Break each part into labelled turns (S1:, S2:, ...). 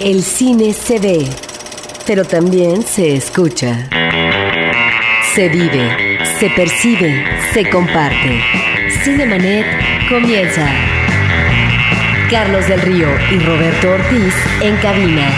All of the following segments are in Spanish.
S1: El cine se ve, pero también se escucha. Se vive, se percibe, se comparte. Cinemanet comienza. Carlos del Río y Roberto Ortiz en cabina.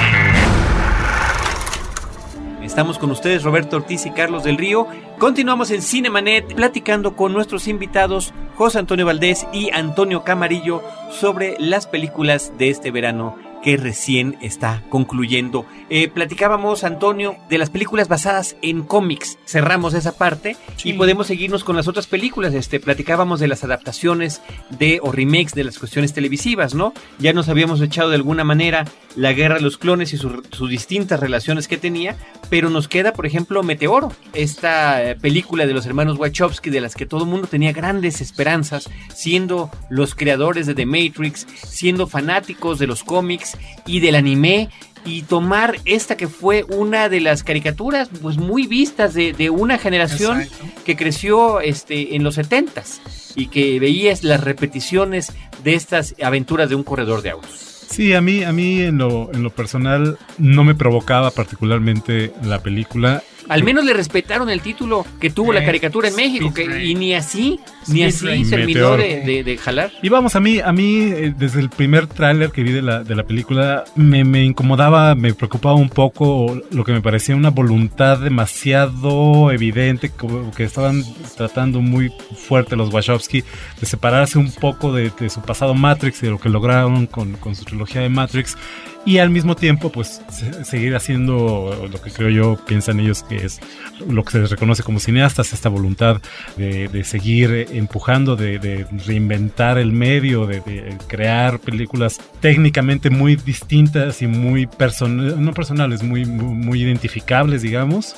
S2: Estamos con ustedes, Roberto Ortiz y Carlos del Río. Continuamos en Cinemanet platicando con nuestros invitados José Antonio Valdés y Antonio Camarillo sobre las películas de este verano que recién está concluyendo. Eh, platicábamos, Antonio, de las películas basadas en cómics. Cerramos esa parte y podemos seguirnos con las otras películas. Este, platicábamos de las adaptaciones de o remakes de las cuestiones televisivas, ¿no? Ya nos habíamos echado de alguna manera la guerra de los clones y sus distintas relaciones que tenía, pero nos queda, por ejemplo, Meteoro, esta eh, película de los hermanos Wachowski de las que todo el mundo tenía grandes esperanzas, siendo los creadores de The Matrix, siendo fanáticos de los cómics y del anime y tomar esta que fue una de las caricaturas pues muy vistas de, una generación que creció este en los setentas y que veías las repeticiones de estas aventuras de un corredor de autos.
S3: Sí, a mí, a mí en lo, en lo personal no me provocaba particularmente la película.
S2: Al menos le respetaron el título que tuvo la caricatura en México, que, y ni así, ni así terminó de, jalar.
S3: Y vamos, a mí, a mí eh, desde el primer tráiler que vi de la, de la película, me, me, incomodaba, me preocupaba un poco lo que me parecía una voluntad demasiado evidente, como que estaban tratando muy fuerte los Wachowski de separarse un poco de, su pasado Matrix y de lo que lograron con, con su trilogía de Matrix y al mismo tiempo pues seguir haciendo lo que creo yo piensan ellos que es lo que se les reconoce como cineastas, esta voluntad de, seguir empujando, de, reinventar el medio, de, crear películas técnicamente muy distintas y muy personales, no personales, muy, muy identificables digamos.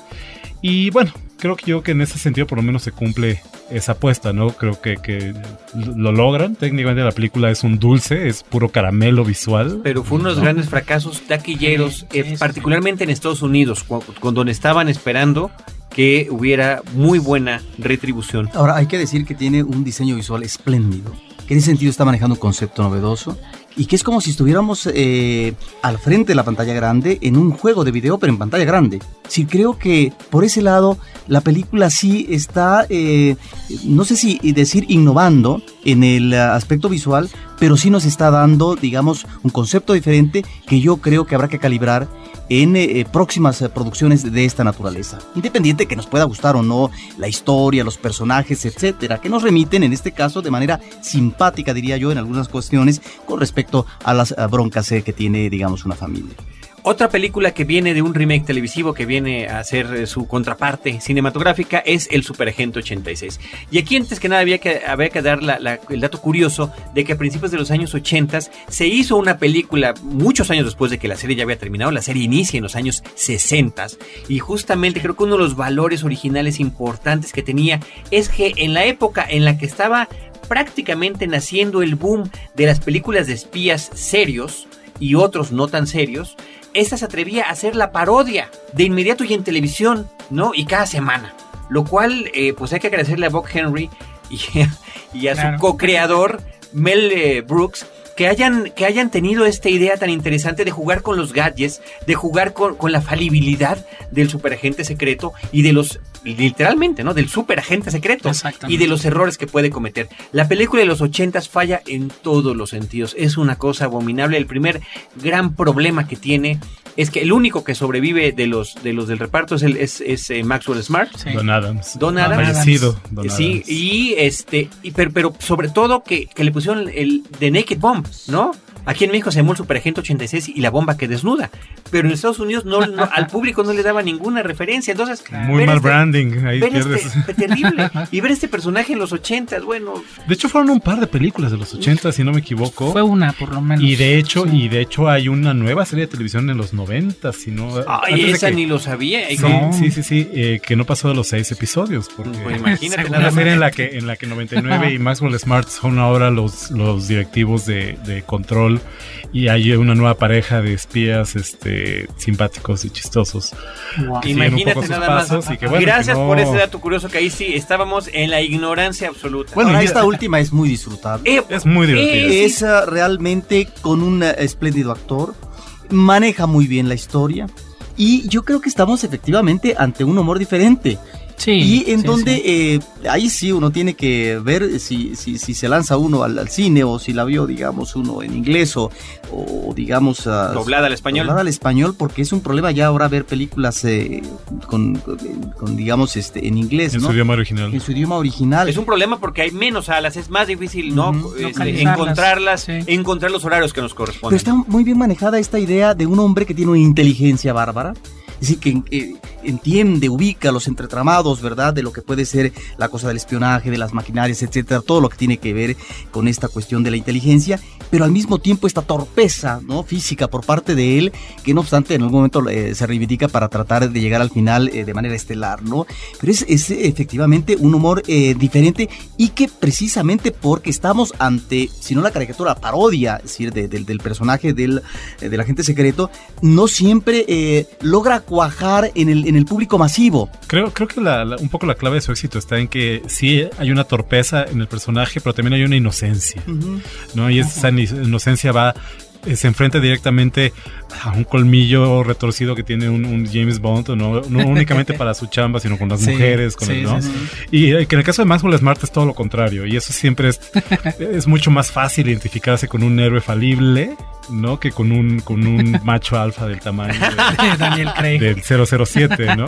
S3: Y bueno, creo que yo que en ese sentido por lo menos se cumple esa apuesta, ¿no? Creo que, que lo logran. Técnicamente la película es un dulce, es puro caramelo visual.
S2: Pero fue uno de los grandes fracasos taquilleros, eh, particularmente en Estados Unidos, cuando, estaban esperando que hubiera muy buena retribución.
S4: Ahora, hay que decir que tiene un diseño visual espléndido, que en ese sentido está manejando un concepto novedoso y que es como si estuviéramos eh, al frente de la pantalla grande en un juego de video, pero en pantalla grande. Sí, creo que por ese lado la película sí está, eh, no sé si decir innovando en el aspecto visual, pero sí nos está dando, digamos, un concepto diferente que yo creo que habrá que calibrar en eh, eh, próximas eh, producciones de esta naturaleza. Independiente que nos pueda gustar o no la historia, los personajes, etcétera, que nos remiten en este caso de manera simpática, diría yo, en algunas cuestiones con respecto a las broncas que tiene, digamos, una familia.
S2: Otra película que viene de un remake televisivo que viene a ser eh, su contraparte cinematográfica es El Superagente 86. Y aquí antes que nada había que, había que dar el dato curioso de que a principios de los años 80 se hizo una película muchos años después de que la serie ya había terminado. La serie inicia en los años 60 y justamente creo que uno de los valores originales importantes que tenía es que en la época en la que estaba prácticamente naciendo el boom de las películas de espías serios y otros no tan serios, esta se atrevía a hacer la parodia de inmediato y en televisión, ¿no? Y cada semana. Lo cual, eh, pues hay que agradecerle a Bob Henry y, a su co-creador, Mel eh, Brooks, que hayan, que hayan tenido esta idea tan interesante de jugar con los gadgets, de jugar con, con la falibilidad del superagente secreto y de los, literalmente, ¿no? Del superagente secreto y de los errores que puede cometer. La película de los ochentas falla en todos los sentidos. Es una cosa abominable. El primer gran problema que tiene es que el único que sobrevive de los, de los del reparto es, el, es, eh, Maxwell Smart.
S3: Don Adams.
S2: Don Adams. sí, y este, y, pero, pero sobre todo que, que le pusieron el The Naked Bomb. ¿no? Aquí en México se llamó el Superagente 86 y la bomba que desnuda. Pero en Estados Unidos no, al público no le daba ninguna referencia. Entonces,
S3: muy mal este, branding. Ahí
S2: este, terrible. Y ver este personaje en los 80, bueno.
S3: De hecho, fueron un par de películas de los 80, si no me equivoco.
S5: Fue una, por lo menos.
S3: Y de hecho, y de hecho hay una nueva serie de televisión en los 90, si no.
S2: Ay, esa ni lo sabía.
S3: Sí, sí, sí, sí, eh, que no pasó de los seis episodios. Porque
S2: pues imagínate.
S3: Una serie en la que, en la que 99 y Maxwell Smart son ahora los, los directivos de, de control y hay una nueva pareja de espías este, simpáticos y chistosos.
S2: Imagínate nada más. Gracias por ese dato curioso que ahí sí estábamos en la ignorancia absoluta.
S4: Bueno, y esta última es muy disfrutable.
S3: es muy divertida.
S4: es realmente con un espléndido actor maneja muy bien la historia. Y yo creo que estamos efectivamente ante un humor diferente.
S5: Sí,
S4: y en
S5: sí,
S4: donde
S5: sí.
S4: eh, ahí sí uno tiene que ver si, si, si se lanza uno al, al cine o si la vio, digamos, uno en inglés o, o digamos... ah,
S2: Doblada al español.
S4: doblada al español, porque es un problema ya ahora ver películas eh, con, con, con, digamos, este en inglés,
S3: En
S4: ¿no?
S3: su idioma original.
S4: En su idioma original.
S2: Es un problema porque hay menos salas, es más difícil, ¿no? Este,
S5: Localizarlas,
S2: encontrarlas,
S5: sí.
S2: encontrar los horarios que nos
S4: Pero
S2: corresponden.
S4: está muy bien manejada esta idea de un hombre que tiene una inteligencia bárbara. Es decir, que eh, entiende, ubica los entretramados, ¿verdad? De lo que puede ser la cosa del espionaje, de las maquinarias, etcétera, todo lo que tiene que ver con esta cuestión de la inteligencia, pero al mismo tiempo esta torpeza, ¿no? Física por parte de él, que no obstante en algún momento eh, se reivindica para tratar de llegar al final eh, de manera estelar, ¿no? Pero es, es efectivamente un humor eh, diferente y que precisamente porque estamos ante, si no la caricatura, parodia, es decir, de- del- del personaje del, eh, del agente secreto, no siempre eh, logra cuajar en el, en el público masivo.
S3: Creo, creo que la- la- un poco la clave de su éxito está en que sí hay una torpeza en el personaje, pero también hay una inocencia, ¿no? Y esa inocencia va, se enfrenta directamente a un colmillo retorcido que tiene un, un James Bond, ¿no? no únicamente para su chamba, sino con las
S5: Sí,
S3: mujeres, con
S5: sí,
S3: el, ¿no?
S5: sí,
S3: Y eh, que en el caso de Maxwell Smart es todo lo contrario, y eso siempre es, es mucho más fácil identificarse con un héroe falible, ¿no? Que con un, con un macho alfa del tamaño de-
S5: Daniel Craig.
S3: del 007, ¿no?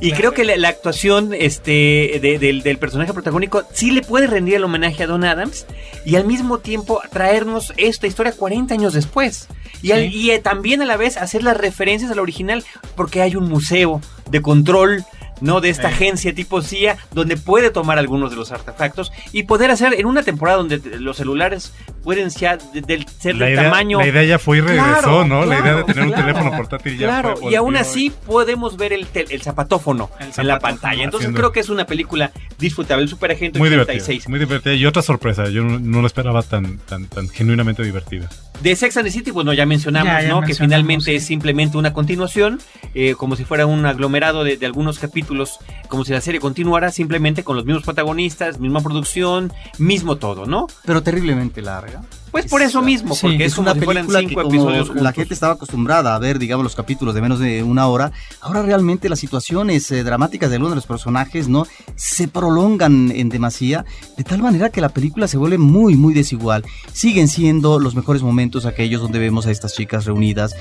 S2: Y creo que la, la actuación este, de- del, del personaje protagónico sí le puede rendir el homenaje a Don Adams y al mismo tiempo traernos esta historia 40 años después. Y, al-
S5: Sí.
S2: y, eh, también a la vez hacer las referencias al original porque hay un museo de control. ¿No? De esta
S3: Sí.
S2: agencia tipo CIA, donde puede tomar algunos de los artefactos y poder hacer en una temporada donde los celulares pueden de- del- ser del
S3: idea,
S2: tamaño.
S3: la idea ya fue y regresó,
S2: Claro,
S3: ¿no? la idea de
S2: claro,
S3: tener un teléfono portátil ya
S2: Claro,
S3: fue.
S2: y aún así podemos ver el, tel- el zapatófono
S5: El
S2: en la pantalla. Entonces
S3: haciendo-
S2: creo que es una película disfrutable. El Super Agente
S3: Muy
S2: 86.
S3: divertida, muy divertida. Y otra sorpresa, yo no, no lo esperaba tan, tan, tan genuinamente divertida.
S2: De Sex and the City, bueno, ya mencionamos,
S5: Ya, ya
S2: ¿no? que finalmente
S5: sí.
S2: es simplemente una continuación, eh, como si fuera un aglomerado de, de algunos capítulos, como si la serie continuara simplemente con los mismos protagonistas, misma producción, mismo todo, ¿no?
S4: Pero terriblemente larga.
S2: Pues por eso mismo,
S5: Sí,
S2: porque es,
S4: Es
S2: como
S4: una
S2: si
S4: película que
S2: cinco
S4: como
S2: episodios
S4: la gente estaba acostumbrada a ver, digamos, los capítulos de menos de una hora, ahora realmente las situaciones eh, dramáticas de algunos de los personajes, ¿no? Se prolongan en demasía, de tal manera que la película se vuelve muy, muy desigual. Siguen siendo los mejores momentos aquellos donde vemos a estas chicas reunidas.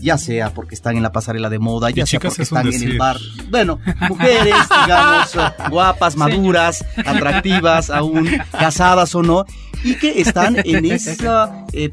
S4: Ya sea porque están en la pasarela de moda, ya sea porque están en el
S3: decir.
S4: bar. Bueno, mujeres, digamos, eh, guapas, maduras, atractivas, aún casadas o no, y que están en ese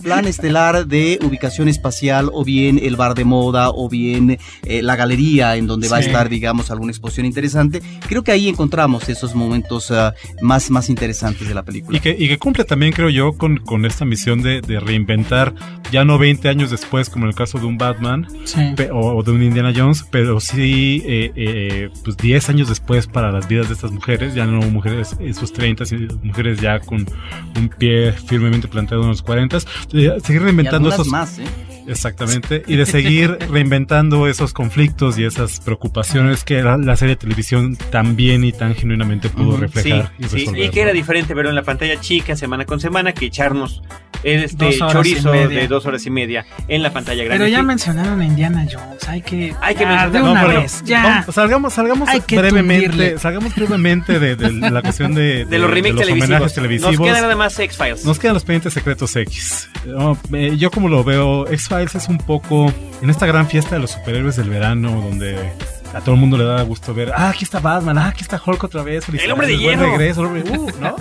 S4: plan estelar de ubicación espacial, o bien el bar de moda, o bien eh, la galería en donde va a
S5: Sí.
S4: estar, digamos, alguna exposición interesante. Creo que ahí encontramos esos momentos ah, más, más interesantes de la película.
S3: Y que, y que cumple también, creo yo, con, con esta misión de, de reinventar, ya no 20 años después, como en el caso de un Batman
S5: Sí.
S3: pe- o, o de un Indiana Jones, pero sí eh, eh, pues 10 años después para las vidas de estas mujeres, ya no mujeres en sus 30, sino mujeres ya con un pie firmemente plantado en los 40, de seguir
S4: Y
S3: reinventando
S4: algunas
S3: esos...
S4: más, ¿eh?
S3: Exactamente, y de seguir reinventando esos conflictos y esas preocupaciones que la, la serie de televisión tan bien y tan genuinamente pudo reflejar y
S2: sí, y que era
S3: ¿no?
S2: diferente verlo en la pantalla chica semana con semana que echarnos este chorizo de dos horas y media en la pantalla grande.
S5: Pero ya
S2: Sí.
S5: mencionaron a Indiana Jones. Hay que.
S2: Hay que mencionar-
S5: de
S3: No,
S5: una
S3: pero
S5: vez. Ya.
S3: vamos, salgamos, salgamos
S5: Hay que
S3: brevemente,
S5: tundirle.
S3: salgamos brevemente de, de la cuestión de,
S2: de los remakes televisivos.
S3: homenajes televisivos.
S2: Nos queda nada más X-Files.
S3: Nos quedan los pendientes secretos X. No, eh, yo como lo veo, X-Files es un poco en esta gran fiesta de los superhéroes del verano donde a todo el mundo le da gusto ver, ah, aquí está Batman, ah, aquí está Hulk otra vez,
S2: El hombre de hierro.
S3: regreso, hombre- uh, ¿no?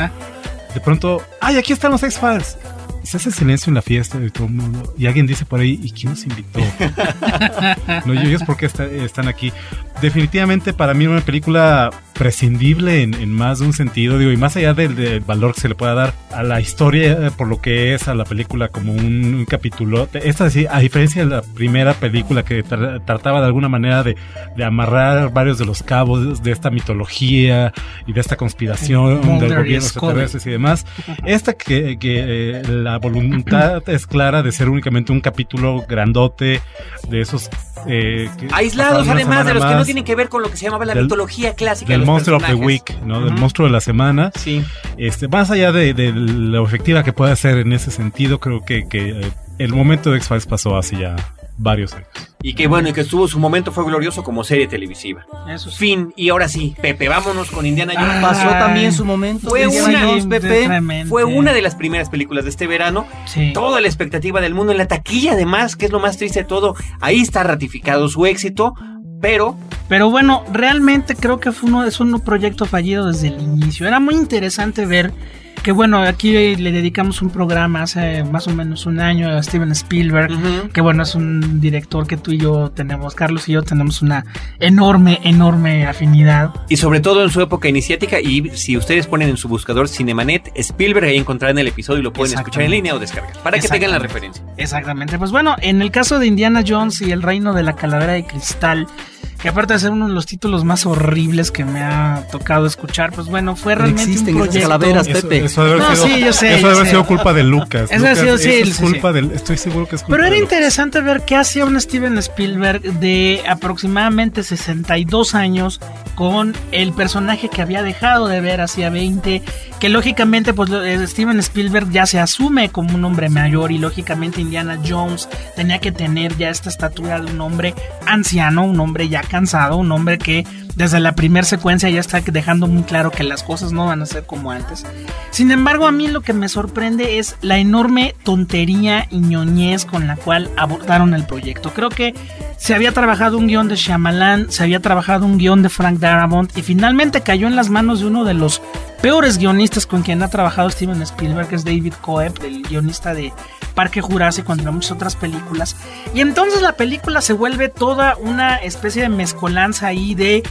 S3: De pronto, ay, aquí están los X-Files. Se hace silencio en la fiesta de todo el mundo. Y alguien dice por ahí, ¿y quién nos invitó? no, y ellos por qué está- están aquí. Definitivamente para mí una película prescindible en, en más de un sentido, digo, y más allá del, del valor que se le pueda dar a la historia eh, por lo que es, a la película como un, un capítulo. Esta sí, a diferencia de la primera película que tra- trataba de alguna manera de, de amarrar varios de los cabos de esta mitología y de esta conspiración
S5: Mulder
S3: del gobierno extraterrestres y demás, esta que, que, eh, la voluntad es clara de ser únicamente un capítulo grandote de esos eh,
S2: Aislados además de los que no tienen que ver con lo que se llamaba la
S3: Del-
S2: mitología clásica.
S3: del Monster of the. Week, ¿no? Del
S2: Ujú.
S3: monstruo de la semana.
S2: Sí.
S3: Este, más allá de, de lo efectiva que pueda ser en ese sentido, creo que, que, eh, el momento de X-Files pasó hace ya varios años.
S2: Y que bueno, y que estuvo su momento fue glorioso como serie televisiva.
S5: Eso sí.
S2: Fin, y ahora sí, Pepe, vámonos con Indiana Jones.
S5: Ah,
S4: Pasó también su momento.
S2: Fue
S4: Indiana
S2: una-
S4: Jones, Pepe.
S2: Fue una de las primeras películas de este verano.
S5: Sí.
S2: Toda la expectativa del mundo en la taquilla, además, que es lo más triste de todo. Ahí está ratificado su éxito, pero
S5: Pero bueno, realmente creo que fue uno, es un proyecto fallido desde el inicio. Era muy interesante ver que bueno, aquí le dedicamos un programa hace más o menos un año a Steven Spielberg, que bueno, es un director que tú y yo tenemos, Carlos y yo tenemos una enorme, enorme afinidad.
S2: Y sobre todo en su época iniciática, y si ustedes ponen en su buscador Cinemanet, Spielberg, ahí encontrarán el episodio y lo pueden escuchar en línea o descargar, para que tengan la referencia.
S5: Exactamente. Pues bueno, en el caso de Indiana Jones y el reino de la calavera de cristal, que aparte de ser uno de los títulos más horribles que me ha tocado escuchar, pues bueno, fue realmente
S4: existen
S5: un proyecto.
S4: calaveras, Pepe.
S3: eso debe haber
S5: No,
S3: sido,
S5: sí, yo sé,
S3: eso debe haber sido culpa de Lucas.
S5: Eso ha
S3: Lucas,
S5: sido- sí,
S3: eso
S5: sí,
S3: es
S5: sí.
S3: culpa del, estoy seguro que es culpa
S5: Pero era interesante ver qué hacía un Steven Spielberg de aproximadamente 62 años con el personaje que había dejado de ver hacía 20, que lógicamente pues eh, Steven Spielberg ya se asume como un hombre mayor y lógicamente Indiana Jones tenía que tener ya esta estatura de un hombre anciano, un hombre ya cansado, un hombre que desde la primera secuencia ya está dejando muy claro que las cosas no van a ser como antes. Sin embargo, a mí lo que me sorprende es la enorme tontería y ñoñez con la cual abordaron el proyecto. Creo que se había trabajado un guion de Shyamalan, se había trabajado un guion de Frank Darabont y finalmente cayó en las manos de uno de los peores guionistas con quien ha trabajado Steven Spielberg, que es David Coeb, el guionista de Parque Jurásico, entre muchas otras películas. Y entonces la película se vuelve toda una especie de mezcolanza ahí de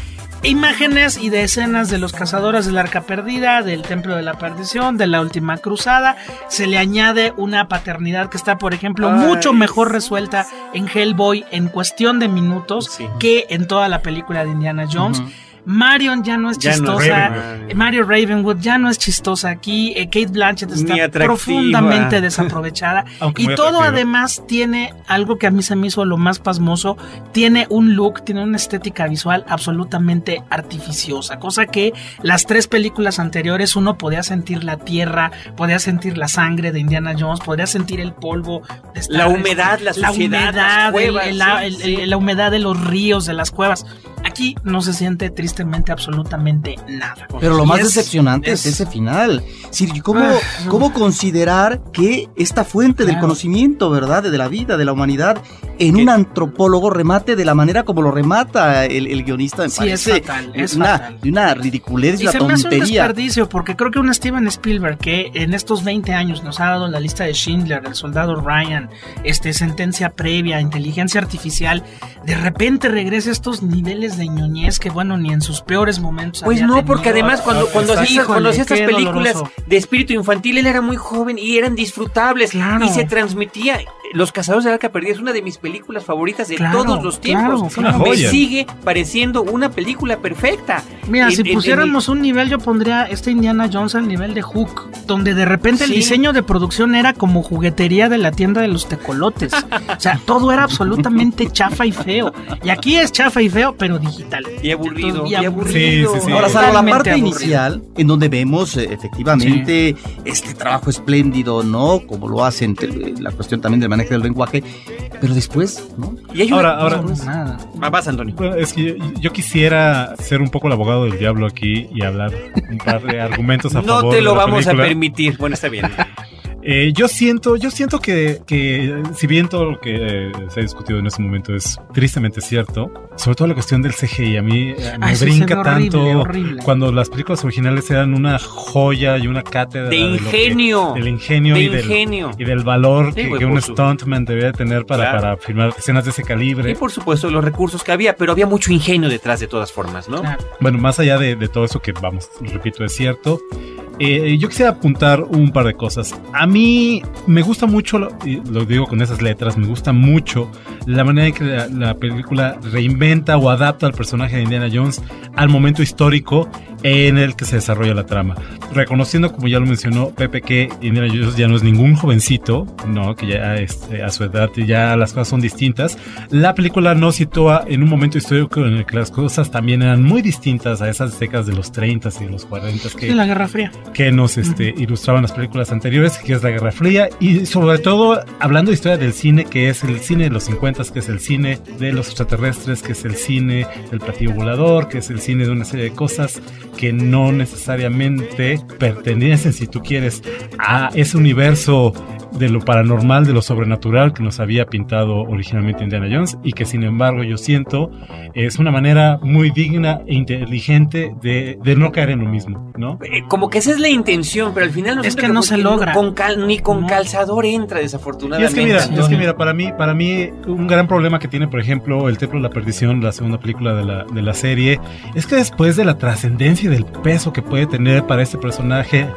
S5: imágenes y de escenas de los cazadores del arca perdida, del templo de la perdición, de la última cruzada. Se le añade una paternidad que está, por ejemplo,
S2: Ay.
S5: mucho mejor resuelta en Hellboy en cuestión de minutos
S2: Sí.
S5: que en toda la película de Indiana Jones. Marion ya no es
S2: Ya no es
S5: chistosa.
S2: Ravenwood.
S5: Mario Ravenwood ya no es chistosa aquí. eh, Kate Blanchett está profundamente desaprovechada. Y todo además tiene algo que a mí se me hizo lo más pasmoso. Tiene un look, tiene una estética visual absolutamente artificiosa. Cosa que las tres películas anteriores uno podía sentir la tierra, podía sentir la sangre de Indiana Jones, podía sentir el polvo. de
S2: La humedad, la suciedad,
S5: humedad,
S2: las
S5: el-
S2: cuevas,
S5: el- la-
S2: sí,
S5: el-
S2: sí.
S5: el- la humedad de los ríos, de las cuevas. Aquí no se siente tristemente absolutamente nada.
S4: Pero lo más
S5: es-
S4: decepcionante es,
S5: es-
S4: ese final. Sí, ¿cómo,
S5: Ah,
S4: ¿Cómo considerar que esta fuente del conocimiento, verdad, de la vida, de la humanidad, en un antropólogo remate de la manera como lo remata el, el guionista? Me
S5: Sí, es fatal, es
S4: una,
S5: fatal.
S4: una ridiculez y una
S5: se me hace un
S4: tontería.
S5: desperdicio, porque creo que un Steven Spielberg que en estos 20 años nos ha dado la lista de Schindler, El Soldado Ryan, este, Sentencia Previa, Inteligencia Artificial, de repente regresa a estos niveles de ñoñez que, bueno, ni en sus peores momentos.
S2: Pues
S5: había
S2: no,
S5: tenido.
S2: porque además cuando, cuando hacía, cuando hacía estas películas
S5: doloroso.
S2: de espíritu infantil, él era muy joven y eran disfrutables.
S5: Claro.
S2: Y se transmitía. Los Cazadores de la Arca Perdida es una de mis películas favoritas de
S5: Claro,
S2: todos los tiempos.
S5: claro, claro.
S2: Me sigue pareciendo una película perfecta.
S5: Mira,
S2: En-
S5: si
S2: en- en-
S5: pusiéramos un nivel, yo pondría este Indiana Jones al nivel de Hook, donde de repente el diseño de producción era como juguetería de la tienda de los tecolotes. o sea, todo era absolutamente chafa y feo. Y aquí es chafa y feo, pero digital.
S2: Y aburrido,
S5: Y
S2: y
S5: aburrido.
S3: Sí, sí, sí.
S4: Ahora, salvo la parte
S5: aburrido.
S4: inicial, en donde vemos eh, efectivamente este trabajo espléndido, ¿no? Como lo hacen, te- la cuestión también del manejo del lenguaje, pero después, ¿no?
S2: Y hay una-
S3: Ahora, ahora,
S5: No, nada.
S2: Vas, Antonio.
S3: Bueno, es que yo, yo quisiera ser un poco el abogado del diablo aquí y hablar un par de argumentos a
S2: No
S3: favor
S2: te
S3: de
S2: lo
S3: la
S2: vamos
S3: película.
S2: a permitir. Bueno, está bien.
S3: Eh, yo siento, yo siento que, que si bien todo lo que eh, se ha discutido en este momento es tristemente cierto, sobre todo la cuestión del CGI, a mí eh, me
S5: Ay, sí,
S3: brinca
S5: horrible,
S3: tanto
S5: horrible.
S3: cuando las películas originales eran una joya y una cátedra
S2: De
S3: que-
S2: ingenio.
S3: del ingenio
S2: De
S3: y del,
S2: ingenio.
S3: y del valor
S2: Sí,
S3: que, un stuntman debía tener para,
S2: Claro.
S3: para filmar escenas de ese calibre.
S2: Y por supuesto los recursos que había, pero había mucho ingenio detrás de todas formas, ¿no?
S5: Claro.
S3: Bueno, más allá de, de todo eso que, vamos, repito, es cierto, eh, yo quisiera apuntar un par de cosas. A mí me gusta mucho, lo, lo digo con esas letras, me gusta mucho la manera en que la, la película reinventa o adapta al personaje de Indiana Jones al momento histórico en el que se desarrolla la trama. Reconociendo, como ya lo mencionó Pepe, que Indiana Jones ya no es ningún jovencito, no, que ya este, a su edad ya las cosas son distintas. La película nos sitúa en un momento histórico en el que las cosas también eran muy distintas a esas décadas de los 30 y de los 40 que
S5: Sí, la Guerra Fría.
S3: Que nos este, ilustraban las películas anteriores, que es la Guerra Fría, y sobre todo hablando de historia del cine, que es el cine de los 50, que es el cine de los extraterrestres, que es el cine del platillo volador, que es el cine de una serie de cosas que no necesariamente pertenecen, si tú quieres, a ese universo de lo paranormal, de lo sobrenatural que nos había pintado originalmente Indiana Jones y que sin embargo yo siento es una manera muy digna e inteligente de, de no caer en lo mismo, ¿no?
S2: Eh, Como que esa es la intención, pero al final no
S5: Es que no se logra.
S2: Con cal- ni con
S5: No.
S2: calzador entra,
S3: Y
S2: desafortunadamente.
S3: es que mira, es que mira, para mí, para mí, un gran problema que tiene, por ejemplo, El Templo de la Perdición, la segunda película de la, de la serie, es que después de la trascendencia y del peso que puede tener para este personaje,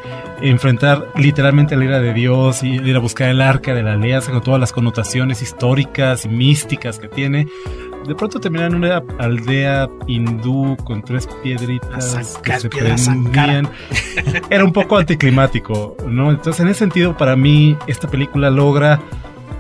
S3: enfrentar literalmente la ira de Dios y ir a buscar el arca de la alianza con todas las connotaciones históricas y místicas que tiene. De pronto termina en una aldea hindú con tres piedritas que se prendían era un poco anticlimático, ¿no? Entonces, en ese sentido, para mí, esta película logra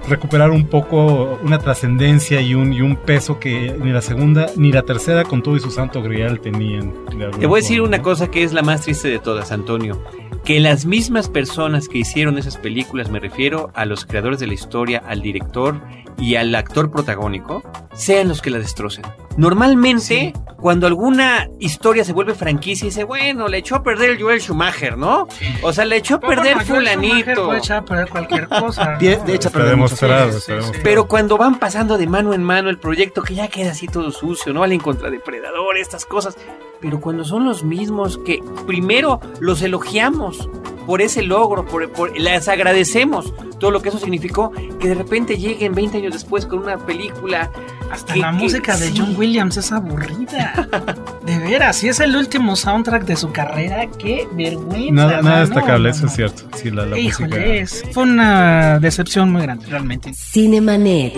S3: recuperar un poco una trascendencia y un, y un peso que ni la segunda ni la tercera, con todo y su santo grial, tenían.
S2: Te voy a decir
S3: forma,
S2: una
S3: ¿no?
S2: cosa que es la más triste de todas, Antonio. Que las mismas personas que hicieron esas películas, me refiero a los creadores de la historia, al director y al actor protagónico, sean los que la destrocen. Normalmente, cuando alguna historia se vuelve franquicia, dice, bueno, le echó a perder el Joel Schumacher, ¿no? O sea, le echó a perder
S5: Bueno,
S2: fulanito.
S5: Puede echar a perder cualquier cosa. ¿no?
S4: De, de hecho,
S3: Está demostrado,
S4: cosas.
S3: está demostrado.
S2: Pero cuando van pasando de mano en mano el proyecto, que ya queda así todo sucio, ¿no? Valen contra depredador, estas cosas. Pero cuando son los mismos que primero los elogiamos por ese logro, por, por- les agradecemos todo lo que eso significó, que de repente lleguen 20 años después con una película.
S5: Hasta
S2: que-
S5: la
S2: que-
S5: música de
S2: sí.
S5: John Williams es aburrida. De veras, si es el último soundtrack de su carrera, qué vergüenza.
S3: Nada, nada destacable,
S5: no,
S3: eso
S5: no,
S3: es cierto. Sí, la, la música.
S5: Híjole, es- fue una decepción muy grande, realmente.
S1: Cinemanet.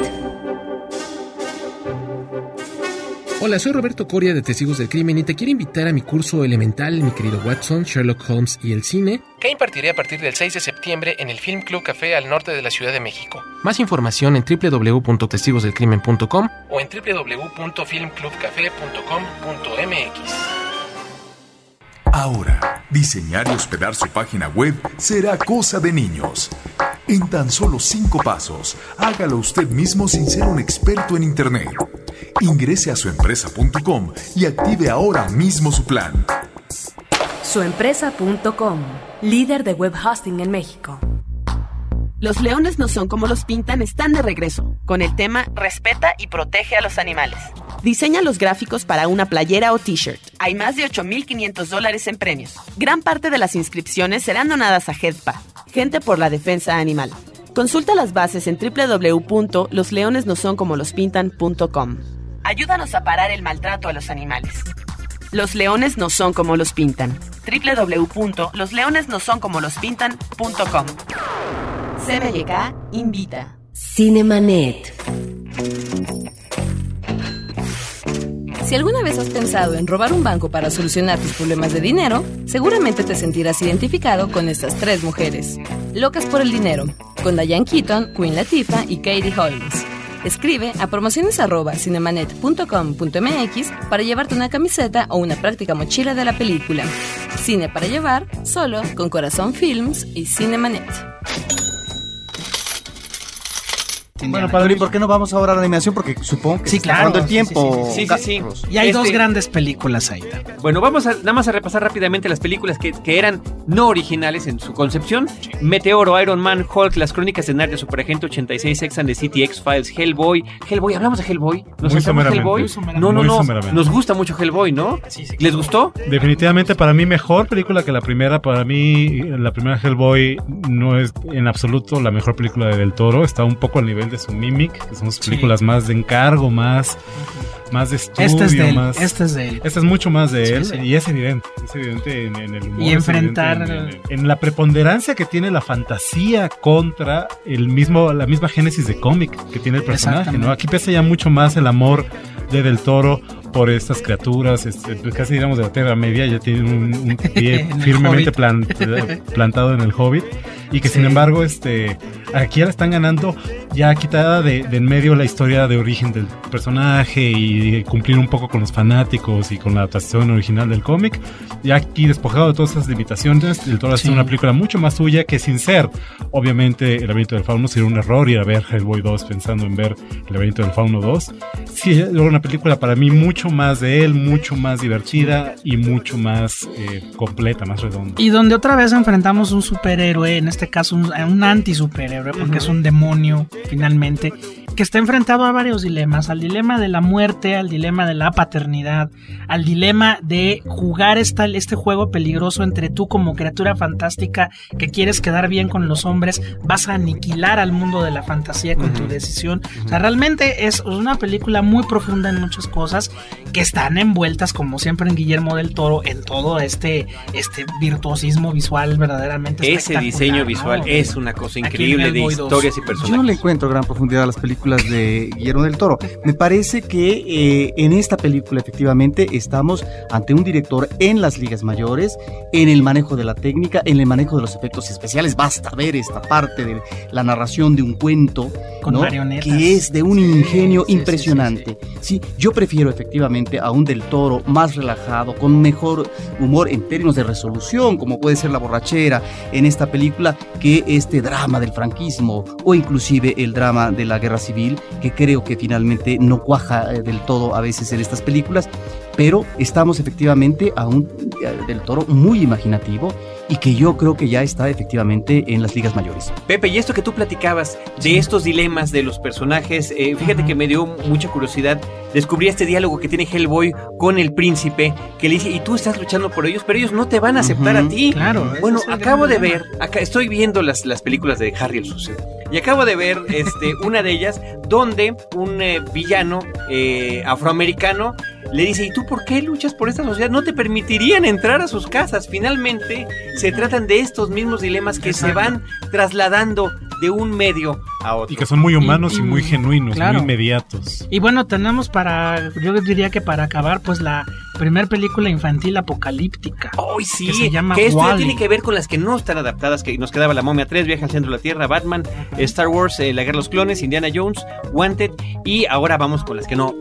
S6: Hola, soy Roberto Coria de Testigos del Crimen y te quiero invitar a mi curso elemental, mi querido Watson, Sherlock Holmes y el cine, que impartiré a partir del 6 de septiembre en el Film Club Café al norte de la Ciudad de México. Más información en www.testigosdelcrimen.com o en www.filmclubcafé.com.mx.
S7: Ahora, diseñar y hospedar su página web será cosa de niños. En tan solo cinco pasos, hágalo usted mismo sin ser un experto en Internet. Ingrese a suempresa.com y active ahora mismo su plan.
S8: Suempresa.com, líder de web hosting en México.
S9: Los leones no son como los pintan están de regreso, con el tema Respeta y protege a los animales. Diseña los gráficos para una playera o t-shirt. Hay más de 8.500 dólares en premios. Gran parte de las inscripciones serán donadas a GEDPA, Gente por la Defensa Animal. Consulta las bases en www.losleonesnosoncomolospintan.com. Ayúdanos a parar el maltrato a los animales. Los leones no son como los pintan. www.losleonesnosoncomolospintan.com. CMYK invita.
S1: Cinemanet.
S8: Si alguna vez has pensado en robar un banco para solucionar tus problemas de dinero, seguramente te sentirás identificado con estas tres mujeres. Locas por el dinero, con Diane Keaton, Queen Latifah y Katie Holmes. Escribe a promociones@cinemanet.com.mx para llevarte una camiseta o una práctica mochila de la película. Cine para llevar, solo con Corazón Films y Cinemanet.
S4: Bueno, Padre, ¿y por qué no vamos ahora a la animación? Porque supongo que
S5: Sí, claro,
S4: el
S5: sí,
S4: tiempo.
S2: sí, sí, sí, sí.
S5: Y hay
S2: Este-
S5: dos grandes películas ahí. también.
S2: Bueno, vamos a, nada más a repasar rápidamente las películas que, que eran no originales en su concepción. Meteoro, Iron Man, Hulk, Las Crónicas de Narnia, Superagente 86, Sex and the City, X-Files, Hellboy. Hellboy, ¿hablamos de Hellboy? ¿Nos
S3: someramente.
S2: Hellboy? No, no, no. Nos gusta mucho Hellboy, ¿no?
S5: Sí, sí,
S2: ¿Les gustó?
S3: Definitivamente para mí mejor película que la primera. Para mí la primera Hellboy no es en absoluto la mejor película de Del Toro. Está un poco al nivel de su Mimic, que son sus
S5: Sí.
S3: películas más de encargo, más, más de estudio,
S5: Este es de él.
S3: más...
S5: Este es de él.
S3: Esta es mucho más de
S5: Sí,
S3: él
S5: sí.
S3: y es evidente, es evidente en, en el humor.
S5: Y enfrentar-
S3: En, en- en la preponderancia que tiene la fantasía contra el mismo, la misma génesis de cómic que tiene el personaje, ¿no? Aquí pesa ya mucho más el amor de Del Toro por estas criaturas, este, pues casi digamos de la Tierra Media, ya tienen un, un pie firmemente
S5: Hobbit.
S3: plan- plantado en el Hobbit y que
S5: Sí.
S3: sin embargo este aquí ahora están ganando ya quitada de, de en medio la historia de origen del personaje y cumplir un poco con los fanáticos y con la adaptación original del cómic, ya aquí despojado de todas esas limitaciones, el Toro hace
S5: Sí.
S3: una película mucho más suya que sin ser, obviamente, el laberinto del fauno sería un error ir a ver Hellboy 2 pensando en ver el laberinto del fauno 2. Sí, era una película para mí mucho más de él, mucho más divertida y mucho más eh, completa, más redonda.
S5: Y donde otra vez enfrentamos un superhéroe, en este caso un, un anti-superhéroe, porque es un demonio finalmente, que está enfrentado a varios dilemas, al dilema de la muerte, al dilema de la paternidad, al dilema de jugar esta, este juego peligroso entre tú como criatura fantástica que quieres quedar bien con los hombres, vas a aniquilar al mundo de la fantasía con tu decisión. O sea, realmente es una película muy profunda en muchas cosas que están envueltas, como siempre en Guillermo del Toro, en todo este, este virtuosismo visual verdaderamente
S2: Ese diseño
S5: ¿no?
S2: visual es una cosa increíble de
S5: Hellboy 2.
S2: historias y
S4: Yo no
S2: personajes.
S4: le encuentro gran profundidad a las películas de Guillermo del Toro. Me parece que eh, en esta película efectivamente estamos ante un director en las ligas mayores, en el manejo de la técnica, en el manejo de los efectos especiales. Basta ver esta parte de la narración de un cuento,
S5: Con
S4: ¿no? que es de un ingenio
S9: sí, sí,
S4: impresionante. Sí, yo prefiero efectivamente a un del Toro más relajado, con mejor humor en términos de resolución, como puede ser la borrachera en esta película, que este drama del franquismo o inclusive el drama de la guerra civil, que creo que finalmente no cuaja eh, del todo a veces en estas películas. Pero estamos efectivamente a un del Toro muy imaginativo y que yo creo que ya está efectivamente en las ligas mayores.
S2: Pepe, y esto que tú platicabas de estos dilemas de los personajes, eh, fíjate que me dio mucha curiosidad. Descubrí este diálogo que tiene Hellboy con el príncipe, que le dice, y tú estás luchando por ellos, pero ellos no te van a aceptar a ti.
S5: Claro.
S2: Bueno, acabo de ver, acá estoy viendo las, las películas de Harry el Sucio. Y acabo de ver este, una de ellas donde un eh, villano eh, afroamericano le dice, ¿y tú por qué luchas por esta sociedad? No te permitirían entrar a sus casas. Finalmente se tratan de estos mismos dilemas que se van trasladando de un medio a otro.
S3: Y que son muy humanos y,
S5: Y- y-
S3: muy genuinos,
S5: claro.
S3: muy inmediatos.
S5: Y bueno, tenemos para, yo diría que para acabar, pues la primer película infantil apocalíptica.
S2: ¡Ay, sí!
S5: que se llama
S2: esto ya tiene que ver con las que no están adaptadas, que nos quedaba La Momia 3, Viaje al Centro de la Tierra, Batman, Star Wars, eh, La Guerra de los Clones, Indiana Jones, Wanted, y ahora vamos con las que no.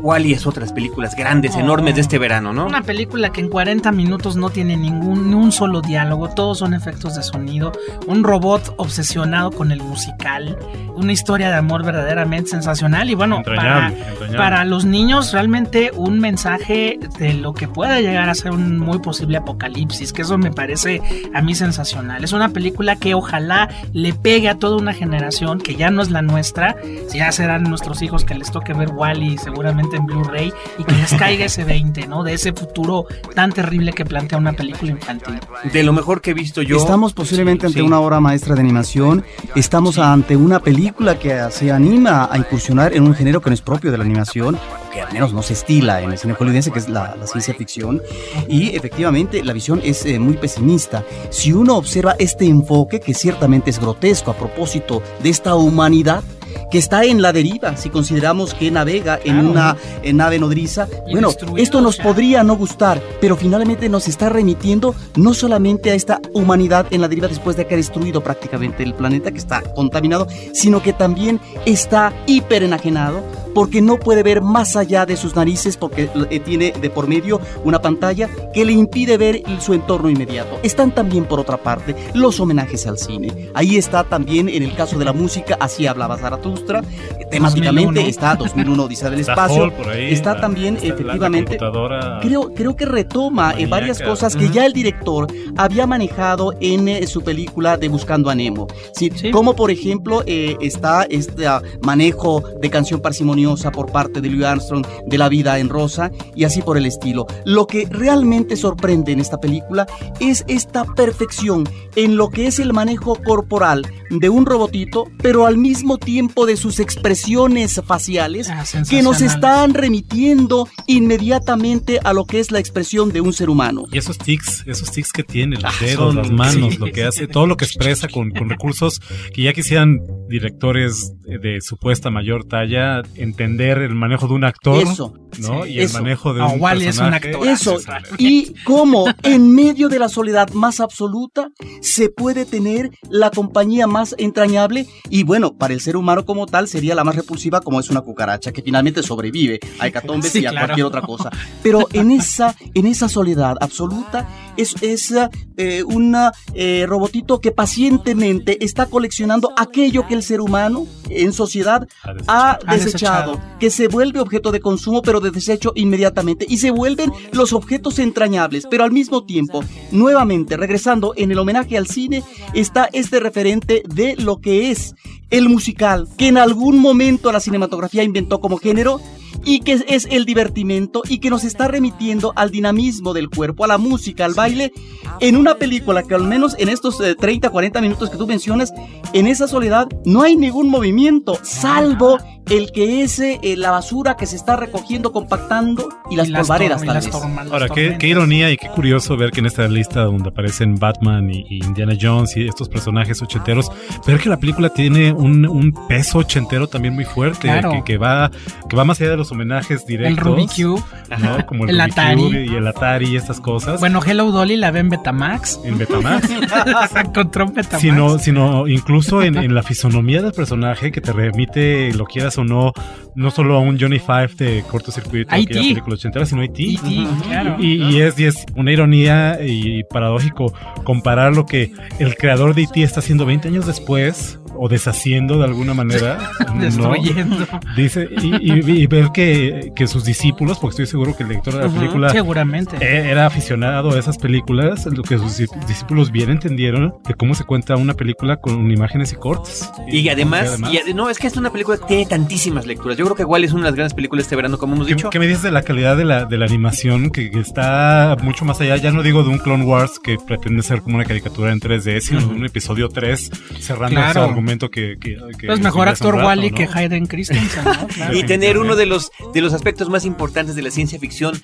S2: Wally es otras películas grandes,
S5: Oh.
S2: enormes de este verano, ¿no?
S5: Una película que en 40 minutos no tiene ningún ni un solo diálogo, todos son efectos de sonido, un robot obsesionado con el musical, una historia de amor verdaderamente sensacional y bueno, para,
S3: entrañable.
S5: para los niños realmente un mensaje de lo que puede llegar a ser un muy posible apocalipsis, que eso me parece a mí sensacional. Es una película que ojalá le pegue a toda una generación que ya no es la nuestra, si ya serán nuestros hijos que les toque ver Wally seguramente en Blu-ray y que les caiga ese 20, ¿no? De ese futuro tan terrible que plantea una película infantil.
S2: De lo mejor que he visto yo.
S4: Estamos posiblemente ante
S2: Sí.
S4: una obra maestra de animación. Estamos ante una película que se anima a incursionar en un género que no es propio de la animación, que al menos no se estila en el cine hollywoodiense, que es la, la ciencia ficción. Y efectivamente la visión es eh, muy pesimista. Si uno observa este enfoque, que ciertamente es grotesco a propósito de esta humanidad, que está en la deriva, si consideramos que navega en una eh, nave nodriza.
S5: Y
S4: Bueno, esto nos podría no gustar, pero finalmente nos está remitiendo no solamente a esta humanidad en la deriva después de que ha destruido prácticamente el planeta que está contaminado, sino que también está hiper enajenado porque no puede ver más allá de sus narices porque eh, tiene de por medio una pantalla que le impide ver su entorno inmediato. Están también por otra parte los homenajes al cine. Ahí está también en el caso de la música, así hablaba Zaratustra, eh, temáticamente
S5: 2001.
S4: está 2001 Odisea del
S3: Está
S4: espacio.
S3: Por ahí,
S4: está
S3: la-
S4: también
S3: está
S4: efectivamente
S3: computadora.
S4: Creo, creo que retoma eh, varias
S3: Maníaca.
S4: cosas que
S2: Ujú.
S4: ya el director había manejado en eh, su película de Buscando a Nemo. Sí,
S5: Sí.
S4: Como por ejemplo eh, está este ah, manejo de canción parsimoniosa por parte de Louis Armstrong de La vida en rosa y así por el estilo. Lo que realmente sorprende en esta película es esta perfección en lo que es el manejo corporal de un robotito, pero al mismo tiempo de sus expresiones faciales
S5: Ah,
S4: que nos están remitiendo inmediatamente a lo que es la expresión de un ser humano.
S3: Y esos tics, esos tics que tiene, los
S2: Ah,
S3: dedos, las manos,
S2: sí.
S3: lo que hace, todo lo que expresa con, con recursos que ya quisieran directores de supuesta mayor talla en entender el manejo de un actor,
S4: Eso,
S3: ¿no?
S4: sí,
S3: y el
S4: eso.
S3: manejo de
S5: Ah,
S3: un
S5: es un actor.
S4: Eso,
S3: Exacto.
S4: y cómo en medio de la soledad más absoluta se puede tener la compañía más entrañable y bueno, para el ser humano como tal sería la más repulsiva como es una cucaracha que finalmente sobrevive a hecatombes
S5: Sí,
S4: y a
S5: claro.
S4: cualquier otra cosa. Pero en esa, en esa soledad absoluta es, es eh, un eh, robotito que pacientemente está coleccionando aquello que el ser humano en sociedad ha
S5: Ha
S4: desechado,
S5: desechado.
S4: que se vuelve objeto de consumo pero de desecho inmediatamente y se vuelven los objetos entrañables, pero al mismo tiempo, nuevamente regresando en el homenaje al cine, está este referente de lo que es el musical, que en algún momento la cinematografía inventó como género y que es el divertimento y que nos está remitiendo al dinamismo del cuerpo, a la música, al baile, en una película que al menos en estos eh, 30, 40 minutos que tú mencionas, en esa soledad no hay ningún movimiento, salvo el que es eh, la basura que se está recogiendo, compactando y las,
S5: y
S4: tal
S5: las
S4: vez.
S5: torma- las
S3: Ahora, qué, ironía y qué curioso ver que en esta lista donde aparecen Batman y, y Indiana Jones y estos personajes ochenteros, ver que la película tiene un, un peso ochentero también muy fuerte,
S5: Claro.
S3: que, que va, que va más allá de los homenajes directos.
S5: El Rubik's Cube.
S3: ¿no? Como el,
S5: El
S3: Rubik's
S5: Atari.
S3: Cube y el Atari y estas cosas.
S5: Bueno, Hello Dolly la ve en Betamax.
S3: en Betamax.
S5: Se encontró en Betamax.
S3: sino, sino incluso en, en la fisonomía del personaje que te remite, lo quieras o no, no solo a un Johnny Five de cortocircuito,
S5: A
S3: aquella
S5: E.T..
S3: película ochentera, sino a E.T.
S5: E.T., claro.
S3: Y, y es, y es una ironía y paradójico comparar lo que el creador de E.T. está haciendo 20 años después o deshaciendo de alguna manera. ¿no?
S5: Destruyendo.
S3: Dice, y, y- y ver que, que sus discípulos, porque estoy seguro que el director de la película
S5: Seguramente.
S3: e- era aficionado a esas películas, lo que sus dis- discípulos bien entendieron de cómo se cuenta una película con imágenes y cortes.
S2: Y además,
S3: y
S2: y ade- no, es que es una película que tiene tantísimas lecturas. Yo creo que igual es una de las grandes películas de este verano, como hemos
S3: ¿Qué,
S2: dicho.
S3: qué me dices de la calidad de la, de la animación que, que está mucho más allá? Ya no digo de un Clone Wars que pretende ser como una caricatura en 3D, sino de un episodio 3 cerrando
S5: Claro.
S3: ese argumento que... que, que
S5: Pues mejor actor
S3: rato,
S5: Wally
S3: ¿no?
S5: que Hayden Christensen, ¿no? Claro.
S2: y tener uno de los de los aspectos más importantes de la ciencia ficción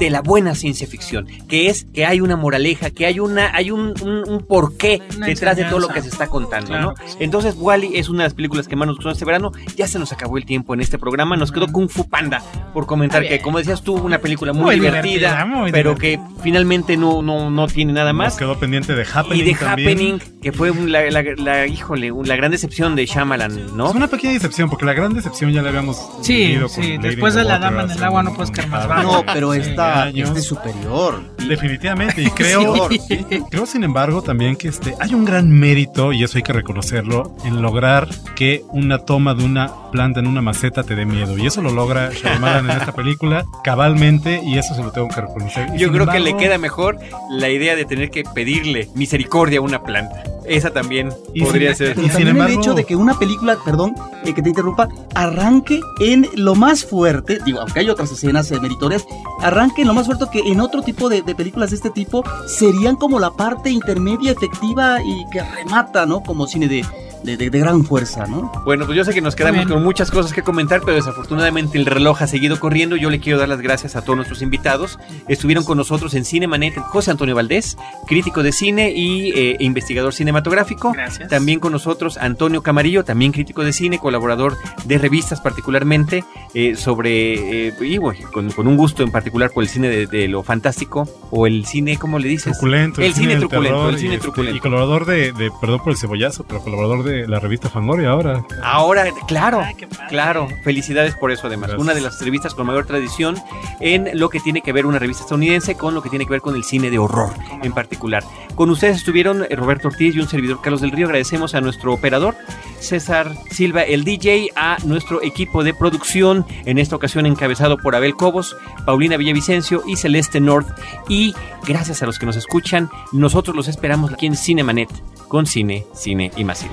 S2: de la buena ciencia ficción que es que hay una moraleja que hay una hay un, un, un porqué
S5: Una
S2: detrás de todo lo que se está contando
S5: Claro
S2: ¿no?
S5: sí.
S2: entonces Wally es una de las películas que más nos gustó este verano ya se nos acabó el tiempo en este programa nos quedó Kung Fu Panda por comentar
S5: Está
S2: que como decías tú una película muy,
S5: Muy
S2: divertida,
S5: divertida, muy
S2: pero que finalmente no no no tiene nada
S3: Nos
S2: más
S3: quedó pendiente de Happening
S2: y de
S3: también.
S2: Happening que fue la, la, la- híjole la gran decepción de Shyamalan ¿no?
S3: Es una pequeña decepción, porque la gran decepción ya la habíamos
S5: Sí, sí, después de La Dama en el Agua no puedes caer más bajo.
S4: No, pero
S3: de
S4: esta
S3: años.
S4: es de superior.
S3: Definitivamente, y creo,
S4: Sí.
S3: creo sin embargo también que este hay un gran mérito, y eso hay que reconocerlo, en lograr que una toma de una planta en una maceta te dé miedo. Y eso lo logra Shyamalan en esta película cabalmente, y eso se lo tengo que reconocer. Y
S2: Yo creo que le queda mejor la idea de tener que pedirle misericordia a una planta. Esa también
S3: Y
S2: podría
S3: sin-
S2: ser.
S4: Pero
S3: Y sin
S4: también
S3: embargo-
S4: el hecho de que una película, perdón, eh, que te interrumpa, arranque en lo más fuerte, digo, aunque hay otras escenas eh, meritorias, arranque en lo más fuerte que en otro tipo de, de películas de este tipo serían como la parte intermedia efectiva y que remata, ¿no? Como cine de, de, de- de gran fuerza, ¿no?
S2: Bueno, pues yo sé que nos quedamos con muchas cosas que comentar, pero desafortunadamente el reloj ha seguido corriendo. Yo le quiero dar las gracias a todos nuestros invitados. Estuvieron con nosotros en Cinemanet José Antonio Valdés, crítico de cine y eh, investigador cinematográfico.
S5: Gracias.
S2: También con nosotros Antonio Camarillo, también crítico de cine, colaborador de revistas particularmente eh, sobre, eh, y bueno, con, con un gusto en particular por el cine de, de lo fantástico o el cine, ¿cómo le dices?
S3: Truculento,
S2: El cine truculento,
S3: terror
S2: el cine
S3: y, este,
S2: truculento.
S3: y colaborador de, de- perdón por el cebollazo, pero colaborador de la revista Fangoria ahora.
S2: Ahora, claro,
S5: Ay, padre.
S2: claro, felicidades por eso además.
S3: Gracias.
S2: Una de las revistas con mayor tradición en lo que tiene que ver una revista estadounidense con lo que tiene que ver con el cine de horror en particular. Con ustedes estuvieron Roberto Ortiz y un servidor Carlos del Río. Agradecemos a nuestro operador César Silva, el DJ, a nuestro equipo de producción, en esta ocasión encabezado por Abel Cobos, Paulina Villavicencio y Celeste North. Y gracias a los que nos escuchan, nosotros los esperamos aquí en Cinemanet con cine, cine y más cine.